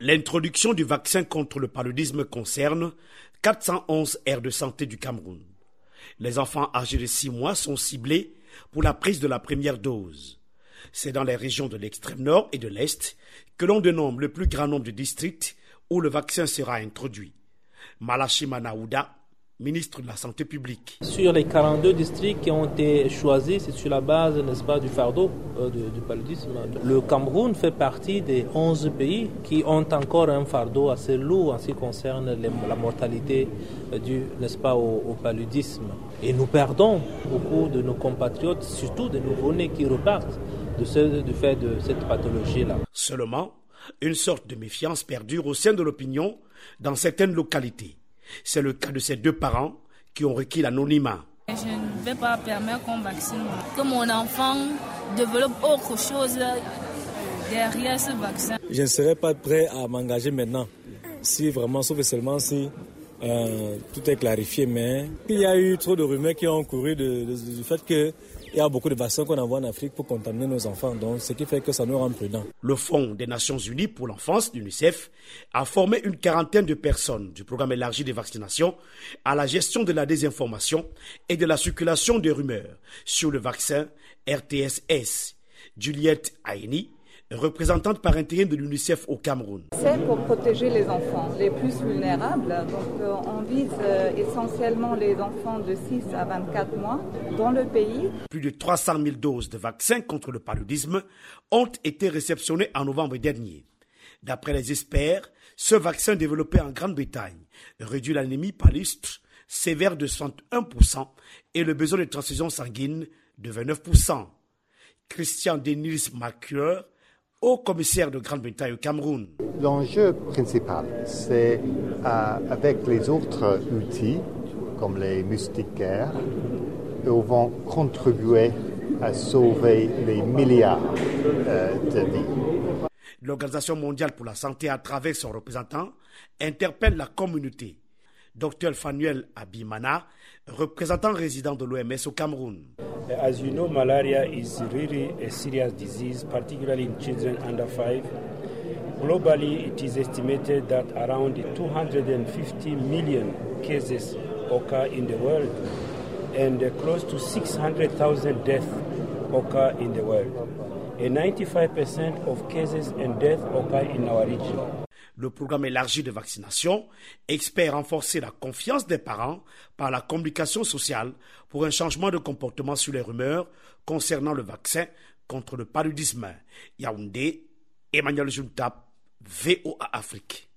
L'introduction du vaccin contre le paludisme concerne 411 aires de santé du Cameroun. Les enfants âgés de 6 mois sont ciblés pour la prise de la première dose. C'est dans les régions de l'extrême nord et de l'est que l'on dénombre le plus grand nombre de districts où le vaccin sera introduit. Malachima Naouda, ministre de la Santé publique. Sur les 42 districts qui ont été choisis, c'est sur la base, n'est-ce pas, du fardeau euh, du, paludisme. Le Cameroun fait partie des 11 pays qui ont encore un fardeau assez lourd en ce qui concerne la mortalité euh, due, n'est-ce pas, au, paludisme. Et nous perdons beaucoup de nos compatriotes, surtout des nouveau-nés qui repartent de ce, du fait de cette pathologie-là. Seulement, une sorte de méfiance perdure au sein de l'opinion dans certaines localités. C'est le cas de ces deux parents qui ont requis l'anonymat. Je ne vais pas permettre qu'on vaccine, que mon enfant développe autre chose derrière ce vaccin. Je ne serais pas prêt à m'engager maintenant, si vraiment, sauf seulement si euh, tout est clarifié. Mais il y a eu trop de rumeurs qui ont couru du fait que il y a beaucoup de vaccins qu'on envoie en Afrique pour contaminer nos enfants, donc ce qui fait que ça nous rend prudents. Le Fonds des Nations Unies pour l'enfance, l'UNICEF, a formé une quarantaine de personnes du programme élargi de vaccination à la gestion de la désinformation et de la circulation des rumeurs sur le vaccin RTSS. Juliette Aini, représentante par intérim de l'UNICEF au Cameroun. C'est pour protéger les enfants les plus vulnérables. Donc euh, on vise euh, essentiellement les enfants de 6 à 24 mois dans le pays. Plus de 300 000 doses de vaccins contre le paludisme ont été réceptionnées en novembre dernier. D'après les experts, ce vaccin développé en Grande-Bretagne réduit l'anémie palustre sévère de 61% et le besoin de transfusion sanguine de 29%. Christian Denis Marcure, au commissaire de Grande-Bretagne au Cameroun. L'enjeu principal, c'est euh, avec les autres outils, comme les moustiquaires, ils vont contribuer à sauver les milliards euh, de vies. L'Organisation mondiale pour la santé, à travers son représentant, interpelle la communauté. Dr Fanuel Abimana, représentant résident de l'OMS au Cameroun. As you know, malaria is really a serious disease, particularly in children under five. Globally, it is estimated that around 250 million cases occur in the world, and close to 600,000 deaths occur in the world. And 95% of cases and deaths occur in our region. Le programme élargi de vaccination espère renforcer la confiance des parents par la communication sociale pour un changement de comportement sur les rumeurs concernant le vaccin contre le paludisme. Yaoundé, Emmanuel Juntap, VOA Afrique.